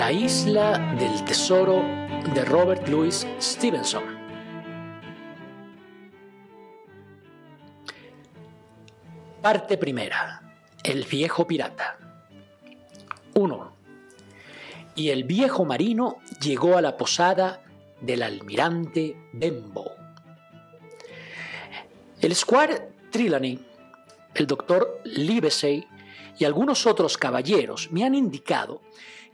La isla del tesoro de Robert Louis Stevenson. Parte primera. El viejo pirata. 1. Y el viejo marino llegó a la posada del almirante Bembo. El squire Trelawney, el doctor Livesey y algunos otros caballeros me han indicado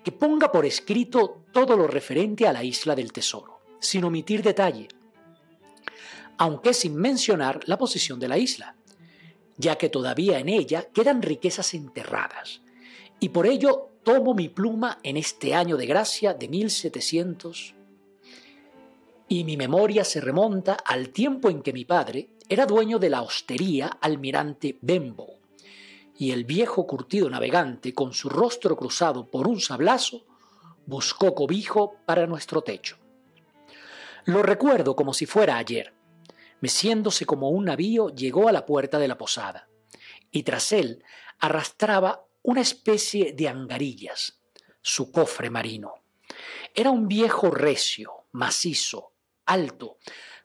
que ponga por escrito todo lo referente a la isla del tesoro, sin omitir detalle, aunque sin mencionar la posición de la isla, ya que todavía en ella quedan riquezas enterradas, y por ello tomo mi pluma en este año de gracia de 1700 y mi memoria se remonta al tiempo en que mi padre era dueño de la hostería almirante Bembo, y el viejo curtido navegante, con su rostro cruzado por un sablazo, buscó cobijo para nuestro techo. Lo recuerdo como si fuera ayer. Meciéndose como un navío, llegó a la puerta de la posada, y tras él arrastraba una especie de angarillas, su cofre marino. Era un viejo recio, macizo, alto,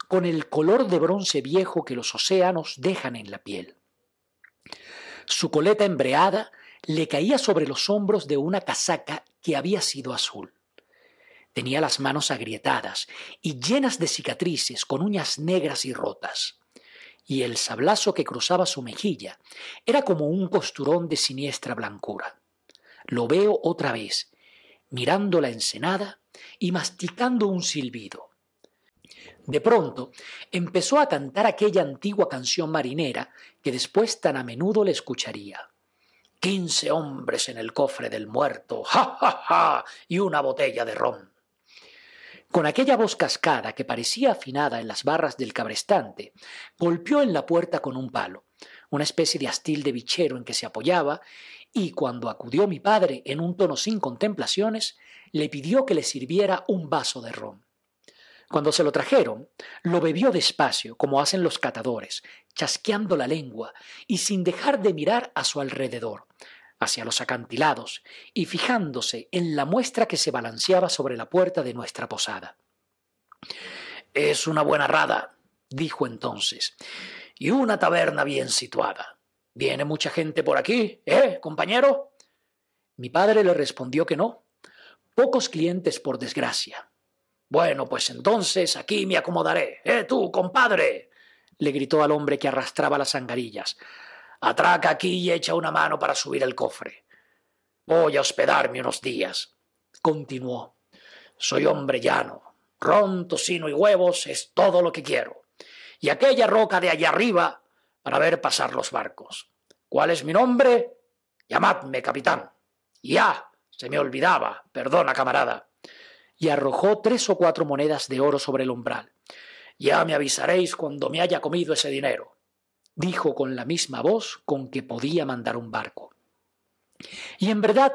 con el color de bronce viejo que los océanos dejan en la piel. Su coleta embreada le caía sobre los hombros de una casaca que había sido azul. Tenía las manos agrietadas y llenas de cicatrices con uñas negras y rotas. Y el sablazo que cruzaba su mejilla era como un costurón de siniestra blancura. Lo veo otra vez, mirando la ensenada y masticando un silbido. De pronto empezó a cantar aquella antigua canción marinera que después tan a menudo le escucharía. Quince hombres en el cofre del muerto, ja, ja, ja, y una botella de ron. Con aquella voz cascada que parecía afinada en las barras del cabrestante, golpeó en la puerta con un palo, una especie de astil de bichero en que se apoyaba, y cuando acudió mi padre en un tono sin contemplaciones, le pidió que le sirviera un vaso de ron. Cuando se lo trajeron, lo bebió despacio, como hacen los catadores, chasqueando la lengua y sin dejar de mirar a su alrededor, hacia los acantilados, y fijándose en la muestra que se balanceaba sobre la puerta de nuestra posada. Es una buena rada, dijo entonces, y una taberna bien situada. ¿Viene mucha gente por aquí, eh, compañero? Mi padre le respondió que no. Pocos clientes, por desgracia. Bueno, pues entonces aquí me acomodaré. ¡Eh, tú, compadre! le gritó al hombre que arrastraba las angarillas. Atraca aquí y echa una mano para subir el cofre. Voy a hospedarme unos días. Continuó. Soy hombre llano. Ron, tocino y huevos es todo lo que quiero. Y aquella roca de allá arriba para ver pasar los barcos. ¿Cuál es mi nombre? Llamadme, capitán. Ya, se me olvidaba. Perdona, camarada y arrojó tres o cuatro monedas de oro sobre el umbral. Ya me avisaréis cuando me haya comido ese dinero, dijo con la misma voz con que podía mandar un barco. Y en verdad,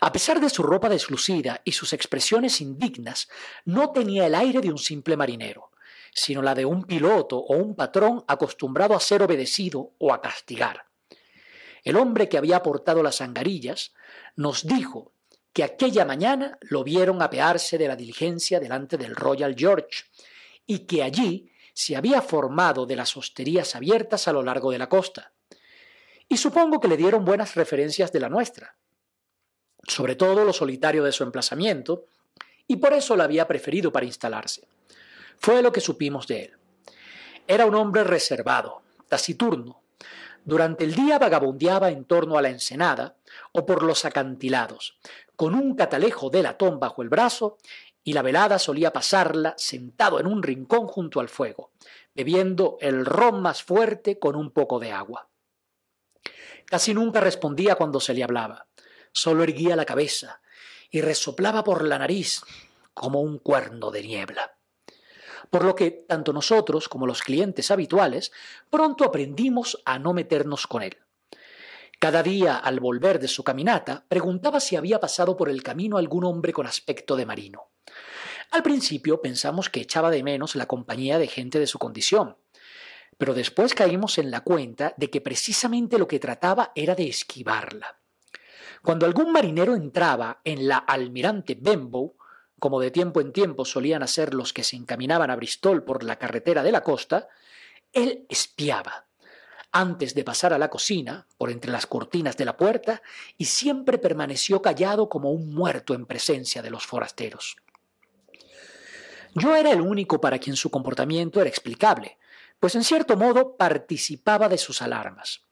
a pesar de su ropa deslucida y sus expresiones indignas, no tenía el aire de un simple marinero, sino la de un piloto o un patrón acostumbrado a ser obedecido o a castigar. El hombre que había aportado las angarillas nos dijo que aquella mañana lo vieron apearse de la diligencia delante del Royal George y que allí se había formado de las hosterías abiertas a lo largo de la costa. Y supongo que le dieron buenas referencias de la nuestra, sobre todo lo solitario de su emplazamiento, y por eso la había preferido para instalarse. Fue lo que supimos de él. Era un hombre reservado, taciturno. Durante el día vagabundeaba en torno a la ensenada o por los acantilados, con un catalejo de latón bajo el brazo, y la velada solía pasarla sentado en un rincón junto al fuego, bebiendo el ron más fuerte con un poco de agua. Casi nunca respondía cuando se le hablaba, solo erguía la cabeza y resoplaba por la nariz como un cuerno de niebla. Por lo que tanto nosotros como los clientes habituales pronto aprendimos a no meternos con él. Cada día, al volver de su caminata, preguntaba si había pasado por el camino algún hombre con aspecto de marino. Al principio pensamos que echaba de menos la compañía de gente de su condición, pero después caímos en la cuenta de que precisamente lo que trataba era de esquivarla. Cuando algún marinero entraba en la almirante Benbow, como de tiempo en tiempo solían hacer los que se encaminaban a Bristol por la carretera de la costa, él espiaba antes de pasar a la cocina, por entre las cortinas de la puerta, y siempre permaneció callado como un muerto en presencia de los forasteros. Yo era el único para quien su comportamiento era explicable, pues en cierto modo participaba de sus alarmas.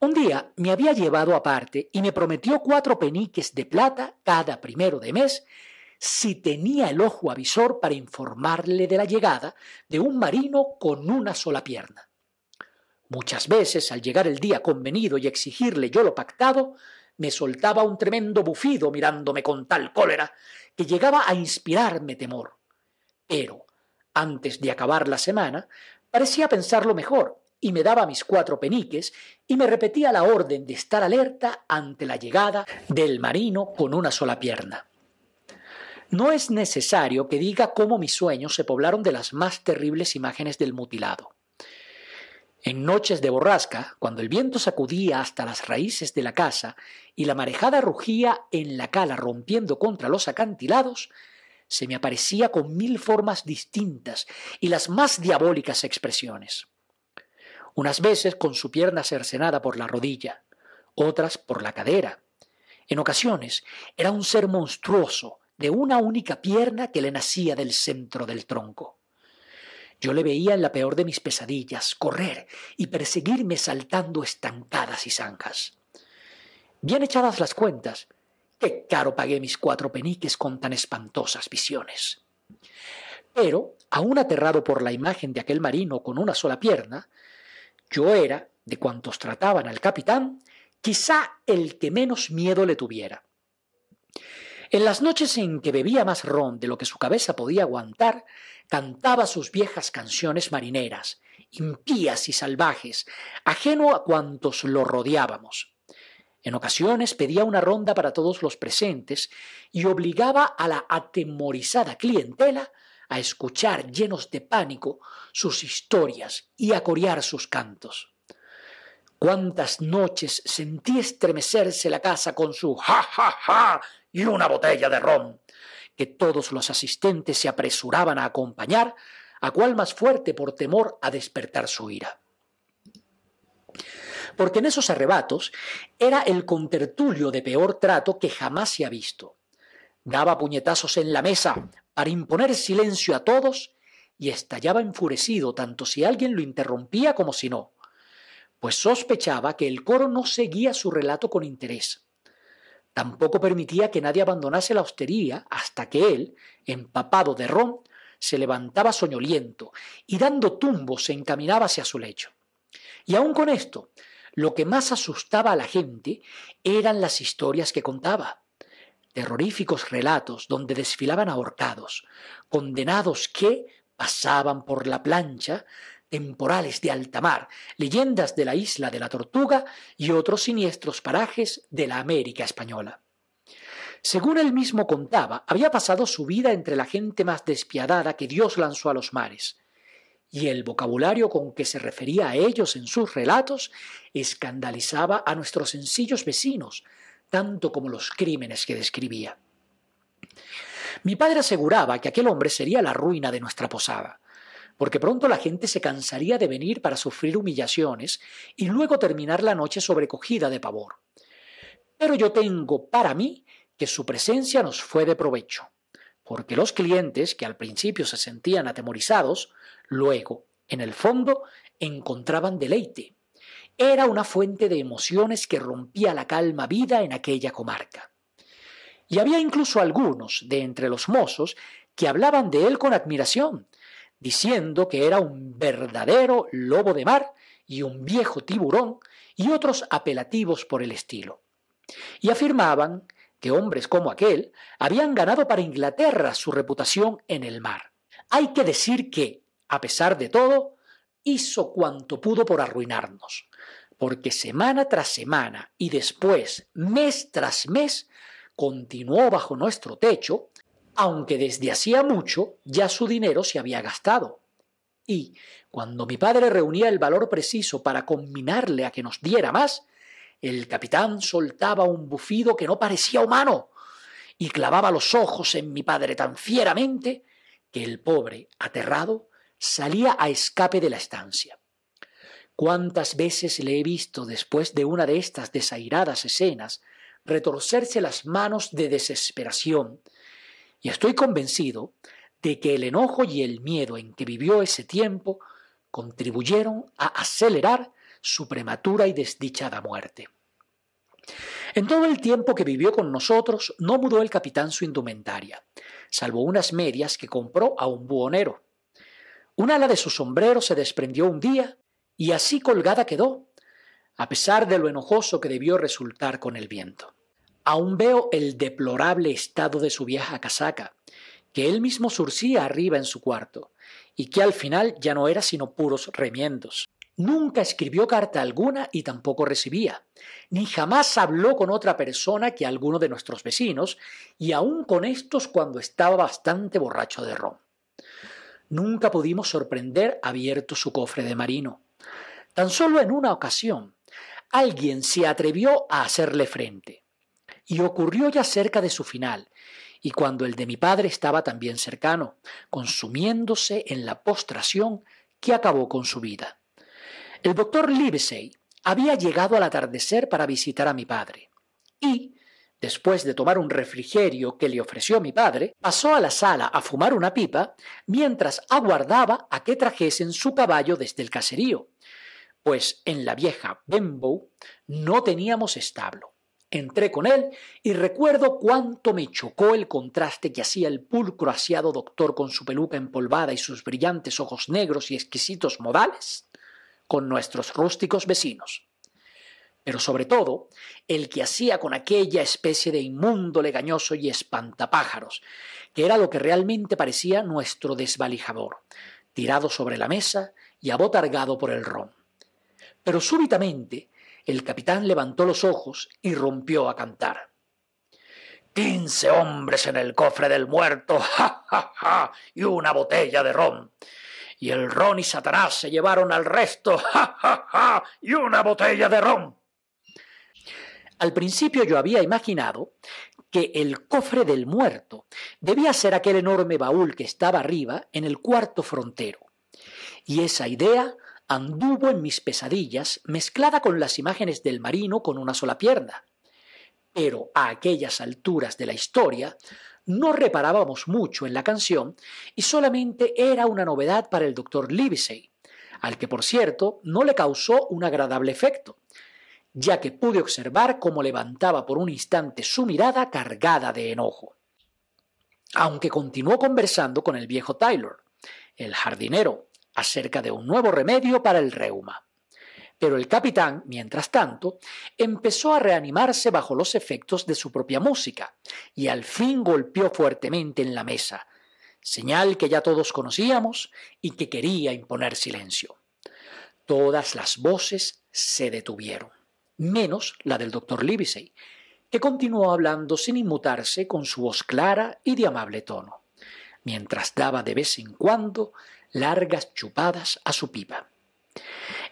Un día me había llevado aparte y me prometió cuatro peniques de plata cada primero de mes si tenía el ojo avisor para informarle de la llegada de un marino con una sola pierna. Muchas veces, al llegar el día convenido y exigirle yo lo pactado, me soltaba un tremendo bufido mirándome con tal cólera que llegaba a inspirarme temor. Pero, antes de acabar la semana, parecía pensarlo mejor y me daba mis cuatro peniques y me repetía la orden de estar alerta ante la llegada del marino con una sola pierna. No es necesario que diga cómo mis sueños se poblaron de las más terribles imágenes del mutilado. En noches de borrasca, cuando el viento sacudía hasta las raíces de la casa y la marejada rugía en la cala rompiendo contra los acantilados, se me aparecía con mil formas distintas y las más diabólicas expresiones. Unas veces con su pierna cercenada por la rodilla, otras por la cadera. En ocasiones era un ser monstruoso, de una única pierna que le nacía del centro del tronco. Yo le veía en la peor de mis pesadillas correr y perseguirme saltando estancadas y zanjas. Bien echadas las cuentas, qué caro pagué mis cuatro peniques con tan espantosas visiones. Pero, aún aterrado por la imagen de aquel marino con una sola pierna, yo era, de cuantos trataban al capitán, quizá el que menos miedo le tuviera. En las noches en que bebía más ron de lo que su cabeza podía aguantar, cantaba sus viejas canciones marineras, impías y salvajes, ajeno a cuantos lo rodeábamos. En ocasiones pedía una ronda para todos los presentes y obligaba a la atemorizada clientela a escuchar llenos de pánico sus historias y a corear sus cantos. Cuántas noches sentí estremecerse la casa con su ja ja ja y una botella de ron, que todos los asistentes se apresuraban a acompañar, a cual más fuerte por temor a despertar su ira. Porque en esos arrebatos era el contertulio de peor trato que jamás se ha visto. Daba puñetazos en la mesa para imponer silencio a todos y estallaba enfurecido tanto si alguien lo interrumpía como si no, pues sospechaba que el coro no seguía su relato con interés. Tampoco permitía que nadie abandonase la hostería hasta que él, empapado de ron, se levantaba soñoliento y dando tumbos se encaminaba hacia su lecho. Y aun con esto, lo que más asustaba a la gente eran las historias que contaba. Terroríficos relatos donde desfilaban ahorcados, condenados que pasaban por la plancha temporales de alta mar, leyendas de la isla de la Tortuga y otros siniestros parajes de la América española. Según él mismo contaba, había pasado su vida entre la gente más despiadada que Dios lanzó a los mares, y el vocabulario con que se refería a ellos en sus relatos escandalizaba a nuestros sencillos vecinos, tanto como los crímenes que describía. Mi padre aseguraba que aquel hombre sería la ruina de nuestra posada, porque pronto la gente se cansaría de venir para sufrir humillaciones y luego terminar la noche sobrecogida de pavor. Pero yo tengo para mí que su presencia nos fue de provecho, porque los clientes, que al principio se sentían atemorizados, luego, en el fondo, encontraban deleite. Era una fuente de emociones que rompía la calma vida en aquella comarca. Y había incluso algunos de entre los mozos que hablaban de él con admiración, diciendo que era un verdadero lobo de mar y un viejo tiburón y otros apelativos por el estilo. Y afirmaban que hombres como aquel habían ganado para Inglaterra su reputación en el mar. Hay que decir que, a pesar de todo, hizo cuanto pudo por arruinarnos, porque semana tras semana y después mes tras mes continuó bajo nuestro techo aunque desde hacía mucho ya su dinero se había gastado. Y, cuando mi padre reunía el valor preciso para combinarle a que nos diera más, el capitán soltaba un bufido que no parecía humano y clavaba los ojos en mi padre tan fieramente que el pobre, aterrado, salía a escape de la estancia. Cuántas veces le he visto después de una de estas desairadas escenas retorcerse las manos de desesperación, y estoy convencido de que el enojo y el miedo en que vivió ese tiempo contribuyeron a acelerar su prematura y desdichada muerte. En todo el tiempo que vivió con nosotros no mudó el capitán su indumentaria, salvo unas medias que compró a un buhonero. Un ala de su sombrero se desprendió un día y así colgada quedó, a pesar de lo enojoso que debió resultar con el viento. Aún veo el deplorable estado de su vieja casaca, que él mismo surcía arriba en su cuarto, y que al final ya no era sino puros remiendos. Nunca escribió carta alguna y tampoco recibía, ni jamás habló con otra persona que alguno de nuestros vecinos, y aun con estos cuando estaba bastante borracho de ron. Nunca pudimos sorprender abierto su cofre de marino. Tan solo en una ocasión, alguien se atrevió a hacerle frente, y ocurrió ya cerca de su final, y cuando el de mi padre estaba también cercano, consumiéndose en la postración que acabó con su vida. El doctor Livesey había llegado al atardecer para visitar a mi padre, y, después de tomar un refrigerio que le ofreció mi padre, pasó a la sala a fumar una pipa mientras aguardaba a que trajesen su caballo desde el caserío, pues en la vieja Bembow no teníamos establo. Entré con él y recuerdo cuánto me chocó el contraste que hacía el pulcro asiado doctor con su peluca empolvada y sus brillantes ojos negros y exquisitos modales con nuestros rústicos vecinos. Pero sobre todo, el que hacía con aquella especie de inmundo legañoso y espantapájaros, que era lo que realmente parecía nuestro desvalijador, tirado sobre la mesa y abotargado por el ron. Pero súbitamente el capitán levantó los ojos y rompió a cantar. Quince hombres en el cofre del muerto, ja, ja, ja, y una botella de ron. Y el ron y Satanás se llevaron al resto, ja, ja, ja, y una botella de ron. Al principio yo había imaginado que el cofre del muerto debía ser aquel enorme baúl que estaba arriba en el cuarto frontero. Y esa idea anduvo en mis pesadillas mezclada con las imágenes del marino con una sola pierna. Pero a aquellas alturas de la historia no reparábamos mucho en la canción y solamente era una novedad para el doctor Livesey, al que por cierto no le causó un agradable efecto, ya que pude observar cómo levantaba por un instante su mirada cargada de enojo. Aunque continuó conversando con el viejo Tyler, el jardinero, acerca de un nuevo remedio para el reuma. Pero el capitán, mientras tanto, empezó a reanimarse bajo los efectos de su propia música y al fin golpeó fuertemente en la mesa, señal que ya todos conocíamos y que quería imponer silencio. Todas las voces se detuvieron, menos la del doctor Livesey, que continuó hablando sin inmutarse con su voz clara y de amable tono, mientras daba de vez en cuando largas chupadas a su pipa.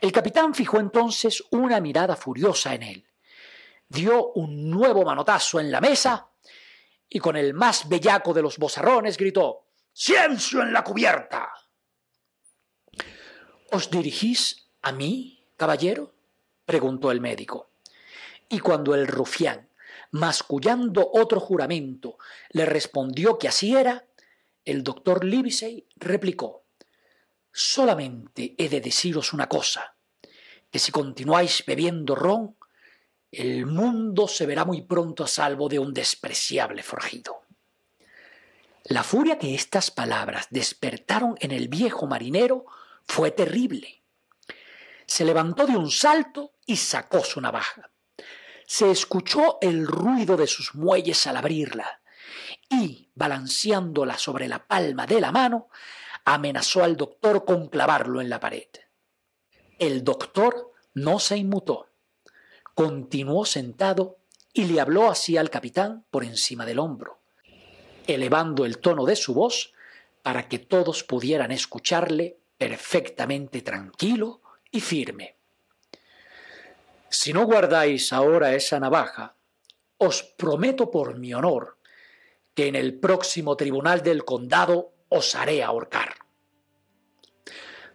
El capitán fijó entonces una mirada furiosa en él, dio un nuevo manotazo en la mesa y con el más bellaco de los bozarrones gritó ¡Ciencio en la cubierta! ¿Os dirigís a mí, caballero? preguntó el médico. Y cuando el rufián, mascullando otro juramento, le respondió que así era, el doctor Livesey replicó Solamente he de deciros una cosa, que si continuáis bebiendo ron, el mundo se verá muy pronto a salvo de un despreciable forjido. La furia que estas palabras despertaron en el viejo marinero fue terrible. Se levantó de un salto y sacó su navaja. Se escuchó el ruido de sus muelles al abrirla y, balanceándola sobre la palma de la mano, amenazó al doctor con clavarlo en la pared. El doctor no se inmutó. Continuó sentado y le habló así al capitán por encima del hombro, elevando el tono de su voz para que todos pudieran escucharle perfectamente tranquilo y firme. Si no guardáis ahora esa navaja, os prometo por mi honor que en el próximo tribunal del condado os haré ahorcar.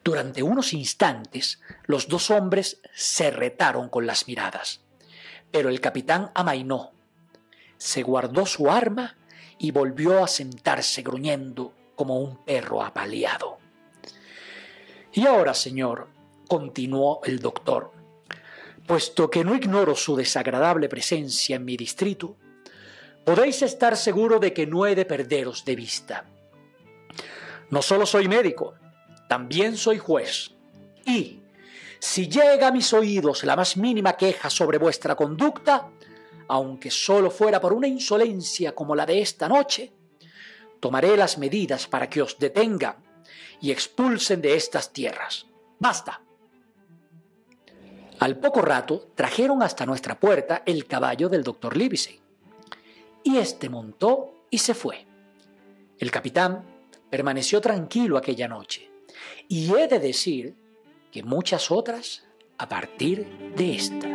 Durante unos instantes los dos hombres se retaron con las miradas, pero el capitán amainó, se guardó su arma y volvió a sentarse gruñendo como un perro apaleado. Y ahora, señor, continuó el doctor, puesto que no ignoro su desagradable presencia en mi distrito, podéis estar seguro de que no he de perderos de vista. No solo soy médico, también soy juez. Y, si llega a mis oídos la más mínima queja sobre vuestra conducta, aunque solo fuera por una insolencia como la de esta noche, tomaré las medidas para que os detengan y expulsen de estas tierras. Basta. Al poco rato trajeron hasta nuestra puerta el caballo del doctor Livesey, y éste montó y se fue. El capitán permaneció tranquilo aquella noche, y he de decir que muchas otras a partir de esta.